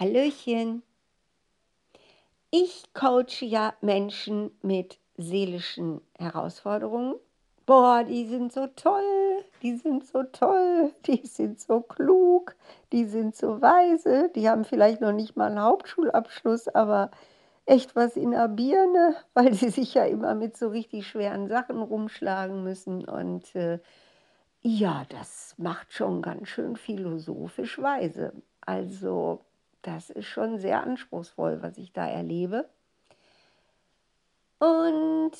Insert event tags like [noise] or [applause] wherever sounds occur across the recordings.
Hallöchen. Ich coache ja Menschen mit seelischen Herausforderungen. Boah, die sind so toll, die sind so toll, die sind so klug, die sind so weise, die haben vielleicht noch nicht mal einen Hauptschulabschluss, aber echt was in der Birne, [laughs] weil sie sich ja immer mit so richtig schweren Sachen rumschlagen müssen. Und äh, ja, das macht schon ganz schön philosophisch weise. Also das ist schon sehr anspruchsvoll, was ich da erlebe. Und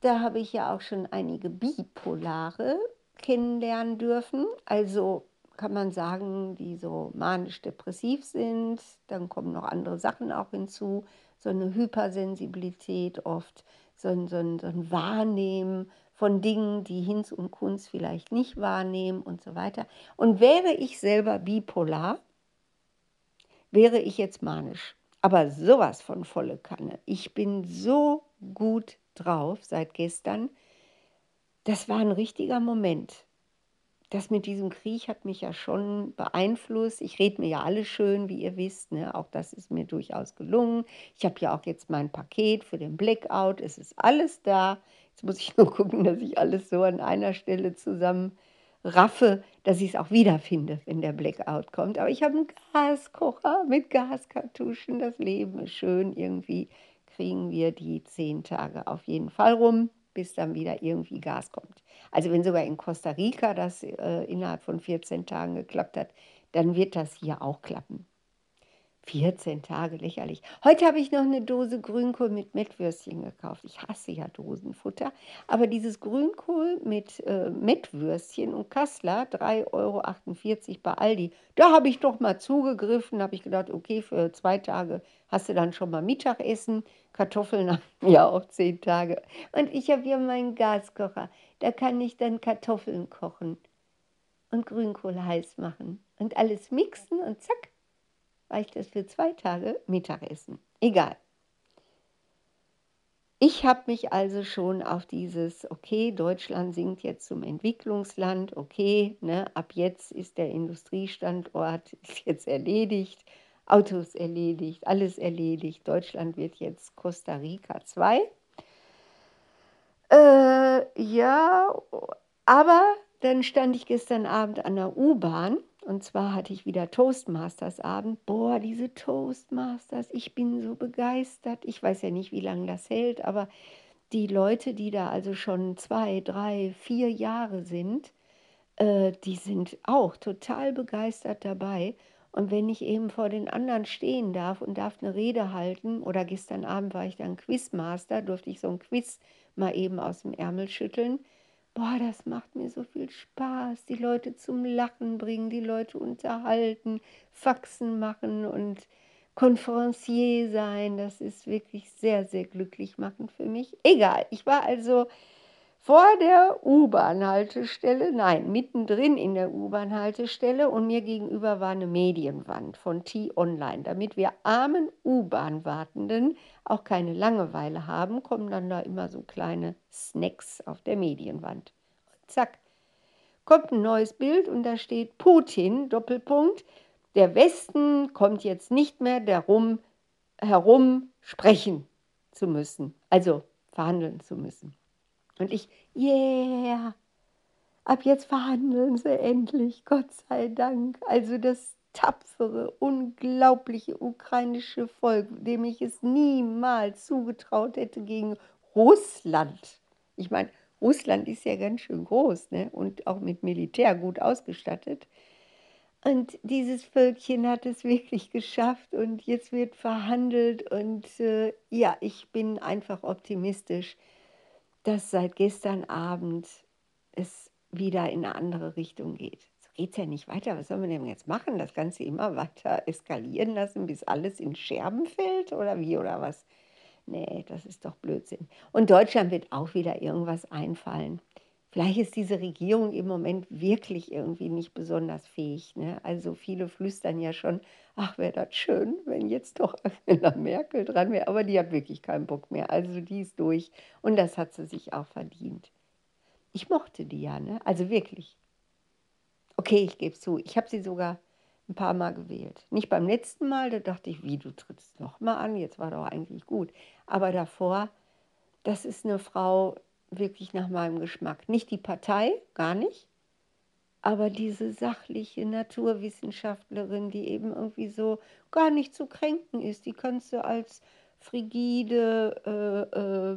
da habe ich ja auch schon einige Bipolare kennenlernen dürfen. Also kann man sagen, die so manisch-depressiv sind. Dann kommen noch andere Sachen auch hinzu. So eine Hypersensibilität oft, so ein, so ein, so ein Wahrnehmen von Dingen, die Hinz und Kunst vielleicht nicht wahrnehmen und so weiter. Und wäre ich selber bipolar, wäre ich jetzt manisch. Aber sowas von volle Kanne. Ich bin so gut drauf seit gestern. Das war ein richtiger Moment. Das mit diesem Krieg hat mich ja schon beeinflusst. Ich rede mir ja alles schön, wie ihr wisst. Ne? Auch das ist mir durchaus gelungen. Ich habe ja auch jetzt mein Paket für den Blackout. Es ist alles da. Jetzt muss ich nur [laughs] gucken, dass ich alles so an einer Stelle zusammen raffe, dass ich es auch wiederfinde, wenn der Blackout kommt. Aber ich habe einen Gaskocher mit Gaskartuschen. Das Leben ist schön. Irgendwie kriegen wir die zehn Tage auf jeden Fall rum, bis dann wieder irgendwie Gas kommt. Also wenn sogar in Costa Rica das äh, innerhalb von 14 Tagen geklappt hat, dann wird das hier auch klappen. 14 Tage, lächerlich. Heute habe ich noch eine Dose Grünkohl mit Mettwürstchen gekauft. Ich hasse ja Dosenfutter. Aber dieses Grünkohl mit äh, Mettwürstchen und Kassler, 3,48 Euro bei Aldi, da habe ich doch mal zugegriffen. habe ich gedacht, okay, für zwei Tage hast du dann schon mal Mittagessen. Kartoffeln [laughs] haben ja auch zehn Tage. Und ich habe hier meinen Gaskocher. Da kann ich dann Kartoffeln kochen und Grünkohl heiß machen und alles mixen und zack, reicht es für zwei Tage Mittagessen. Egal. Ich habe mich also schon auf dieses, okay, Deutschland sinkt jetzt zum Entwicklungsland, okay, ne, ab jetzt ist der Industriestandort [laughs] ist jetzt erledigt, Autos erledigt, alles erledigt. Deutschland wird jetzt Costa Rica 2. Äh, ja, aber dann stand ich gestern Abend an der U-Bahn und zwar hatte ich wieder Toastmasters Abend. Boah, diese Toastmasters, ich bin so begeistert. Ich weiß ja nicht, wie lange das hält, aber die Leute, die da also schon zwei, drei, vier Jahre sind, äh, die sind auch total begeistert dabei. Und wenn ich eben vor den anderen stehen darf und darf eine Rede halten, oder gestern Abend war ich dann Quizmaster, durfte ich so ein Quiz mal eben aus dem Ärmel schütteln, boah, das macht mir so viel Spaß, die Leute zum Lachen bringen, die Leute unterhalten, Faxen machen und Konferencier sein. Das ist wirklich sehr, sehr glücklich machend für mich. Egal, ich war also vor der U-Bahn-Haltestelle, nein, mittendrin in der U-Bahn-Haltestelle und mir gegenüber war eine Medienwand von T-Online. Damit wir armen U-Bahn-Wartenden auch keine Langeweile haben, kommen dann da immer so kleine Snacks auf der Medienwand. Zack, kommt ein neues Bild und da steht Putin, Doppelpunkt, der Westen kommt jetzt nicht mehr darum herum, sprechen zu müssen, also verhandeln zu müssen. Und ich, yeah, ab jetzt verhandeln sie endlich, Gott sei Dank. Also das tapfere, unglaubliche ukrainische Volk, dem ich es niemals zugetraut hätte gegen Russland. Ich meine, Russland ist ja ganz schön groß ne? und auch mit Militär gut ausgestattet. Und dieses Völkchen hat es [laughs] wirklich geschafft und jetzt wird verhandelt und äh, ja, ich bin einfach optimistisch dass seit gestern Abend es wieder in eine andere Richtung geht. So geht es ja nicht weiter. Was soll man denn jetzt machen? Das Ganze immer weiter eskalieren lassen, bis alles in Scherben fällt oder wie oder was? Nee, das ist doch Blödsinn. Und Deutschland wird auch wieder irgendwas einfallen. Vielleicht ist diese Regierung im Moment wirklich irgendwie nicht besonders fähig. Ne? Also viele flüstern ja schon, ach, wäre das schön, wenn jetzt doch [laughs] Angela Merkel dran wäre. Aber die hat wirklich keinen Bock mehr. Also die ist durch und das hat sie sich auch verdient. Ich mochte die ja, ne? also wirklich. Okay, ich gebe zu, ich habe sie sogar ein paar Mal gewählt. Nicht beim letzten Mal, da dachte ich, wie, du trittst nochmal an, jetzt war doch eigentlich gut. Aber davor, das ist eine Frau wirklich nach meinem Geschmack. Nicht die Partei, gar nicht, aber diese sachliche Naturwissenschaftlerin, die eben irgendwie so gar nicht zu kränken ist, die kannst du als frigide, äh, äh,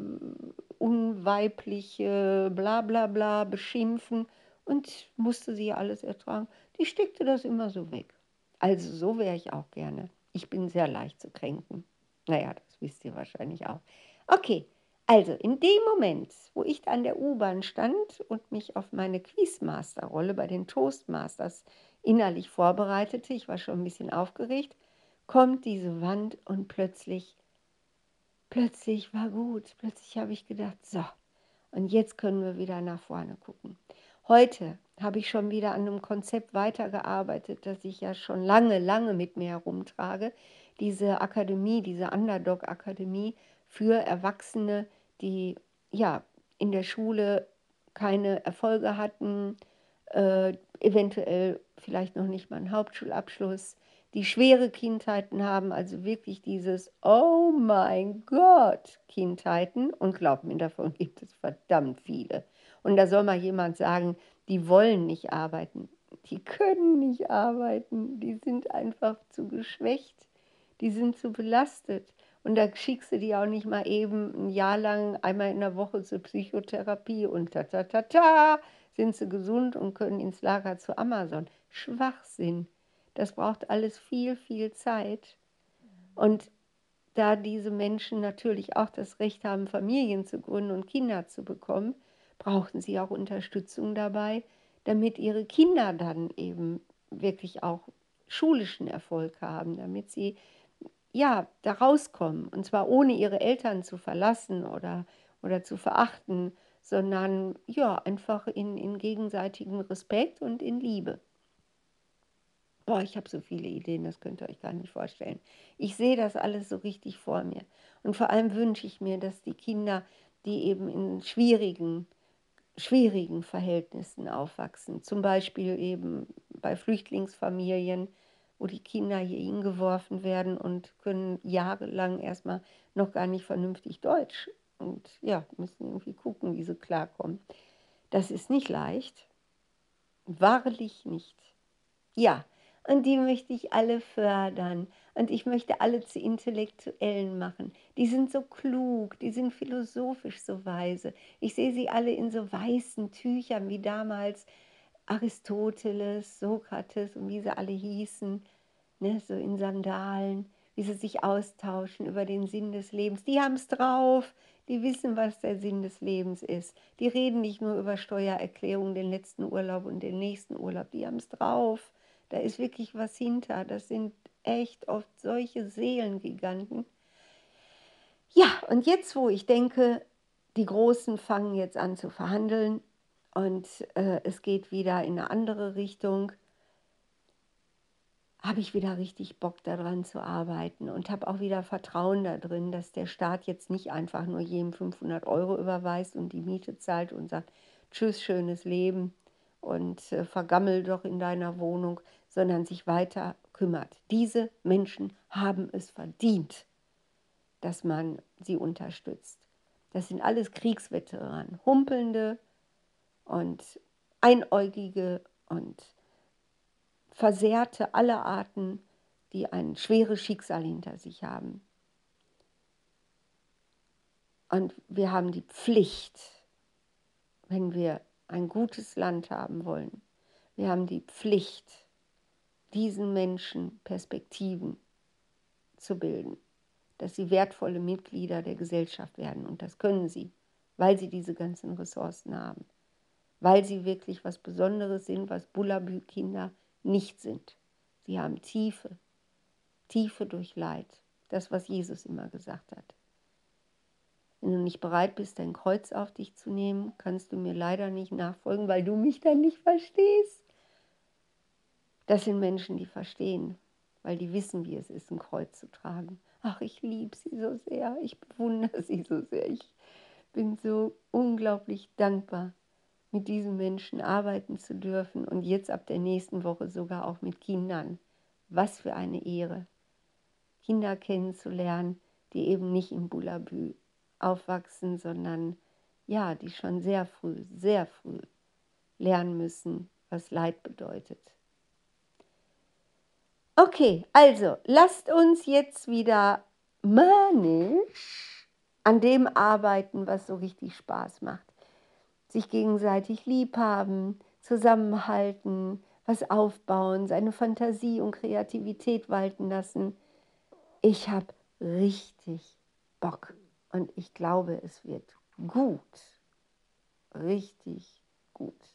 unweibliche, bla bla bla beschimpfen und musste sie alles ertragen. Die steckte das immer so weg. Also so wäre ich auch gerne. Ich bin sehr leicht zu kränken. Naja, das wisst ihr wahrscheinlich auch. Okay, also in dem Moment, wo ich an der U-Bahn stand und mich auf meine Quizmaster-Rolle bei den Toastmasters innerlich vorbereitete, ich war schon ein bisschen aufgeregt, kommt diese Wand und plötzlich, plötzlich war gut. Plötzlich habe ich gedacht, so, und jetzt können wir wieder nach vorne gucken. Heute habe ich schon wieder an einem Konzept weitergearbeitet, das ich ja schon lange, lange mit mir herumtrage. Diese Akademie, diese Underdog-Akademie für Erwachsene, die ja in der Schule keine Erfolge hatten, äh, eventuell vielleicht noch nicht mal einen Hauptschulabschluss, die schwere Kindheiten haben, also wirklich dieses Oh mein Gott Kindheiten. Und glaubt mir, davon gibt es verdammt viele. Und da soll mal jemand sagen, die wollen nicht arbeiten. Die können nicht arbeiten. Die sind einfach zu geschwächt. Die sind zu belastet. Und da schickst du die auch nicht mal eben ein Jahr lang einmal in der Woche zur Psychotherapie und ta ta ta ta sind sie gesund und können ins Lager zu Amazon. Schwachsinn. Das braucht alles viel, viel Zeit. Und da diese Menschen natürlich auch das Recht haben, Familien zu gründen und Kinder zu bekommen, brauchten sie auch Unterstützung dabei, damit ihre Kinder dann eben wirklich auch schulischen Erfolg haben, damit sie ja da rauskommen und zwar ohne ihre Eltern zu verlassen oder, oder zu verachten, sondern ja einfach in, in gegenseitigem Respekt und in Liebe. Boah, ich habe so viele Ideen, das könnt ihr euch gar nicht vorstellen. Ich sehe das alles so richtig vor mir. Und vor allem wünsche ich mir, dass die Kinder, die eben in schwierigen schwierigen Verhältnissen aufwachsen. Zum Beispiel eben bei Flüchtlingsfamilien, wo die Kinder hier hingeworfen werden und können jahrelang erstmal noch gar nicht vernünftig Deutsch und ja, müssen irgendwie gucken, wie sie klarkommen. Das ist nicht leicht. Wahrlich nicht. Ja, und die möchte ich alle fördern und ich möchte alle zu Intellektuellen machen. Die sind so klug, die sind philosophisch so weise. Ich sehe sie alle in so weißen Tüchern wie damals Aristoteles, Sokrates und wie sie alle hießen, ne, so in Sandalen, wie sie sich austauschen über den Sinn des Lebens. Die haben es drauf, die wissen, was der Sinn des Lebens ist. Die reden nicht nur über Steuererklärung, den letzten Urlaub und den nächsten Urlaub, die haben es drauf. Da ist wirklich was hinter. Das sind echt oft solche Seelengiganten. Ja, und jetzt, wo ich denke, die Großen fangen jetzt an zu verhandeln und äh, es geht wieder in eine andere Richtung, habe ich wieder richtig Bock daran zu arbeiten und habe auch wieder Vertrauen darin, dass der Staat jetzt nicht einfach nur jedem 500 Euro überweist und die Miete zahlt und sagt, tschüss, schönes Leben und äh, vergammel doch in deiner Wohnung, sondern sich weiter kümmert. Diese Menschen haben es verdient, dass man sie unterstützt. Das sind alles Kriegsveteranen, humpelnde und einäugige und versehrte aller Arten, die ein schweres Schicksal hinter sich haben. Und wir haben die Pflicht, wenn wir ein gutes Land haben wollen, wir haben die Pflicht, diesen Menschen Perspektiven zu bilden, dass sie wertvolle Mitglieder der Gesellschaft werden. Und das können sie, weil sie diese ganzen Ressourcen haben, weil sie wirklich was Besonderes sind, was Bullabü-Kinder nicht sind. Sie haben Tiefe, Tiefe durch Leid, das, was Jesus immer gesagt hat. Wenn du nicht bereit bist, dein Kreuz auf dich zu nehmen, kannst du mir leider nicht nachfolgen, weil du mich dann nicht verstehst. Das sind Menschen, die verstehen, weil die wissen, wie es ist, ein Kreuz zu tragen. Ach, ich liebe sie so sehr, ich bewundere sie so sehr. Ich bin so unglaublich dankbar, mit diesen Menschen arbeiten zu dürfen und jetzt ab der nächsten Woche sogar auch mit Kindern, Was für eine Ehre, Kinder kennenzulernen, die eben nicht in Bulabü aufwachsen, sondern ja, die schon sehr früh, sehr früh lernen müssen, was Leid bedeutet. Okay, also lasst uns jetzt wieder manisch an dem arbeiten, was so richtig Spaß macht. Sich gegenseitig lieb haben, zusammenhalten, was aufbauen, seine Fantasie und Kreativität walten lassen. Ich habe richtig Bock und ich glaube, es wird gut. Richtig gut.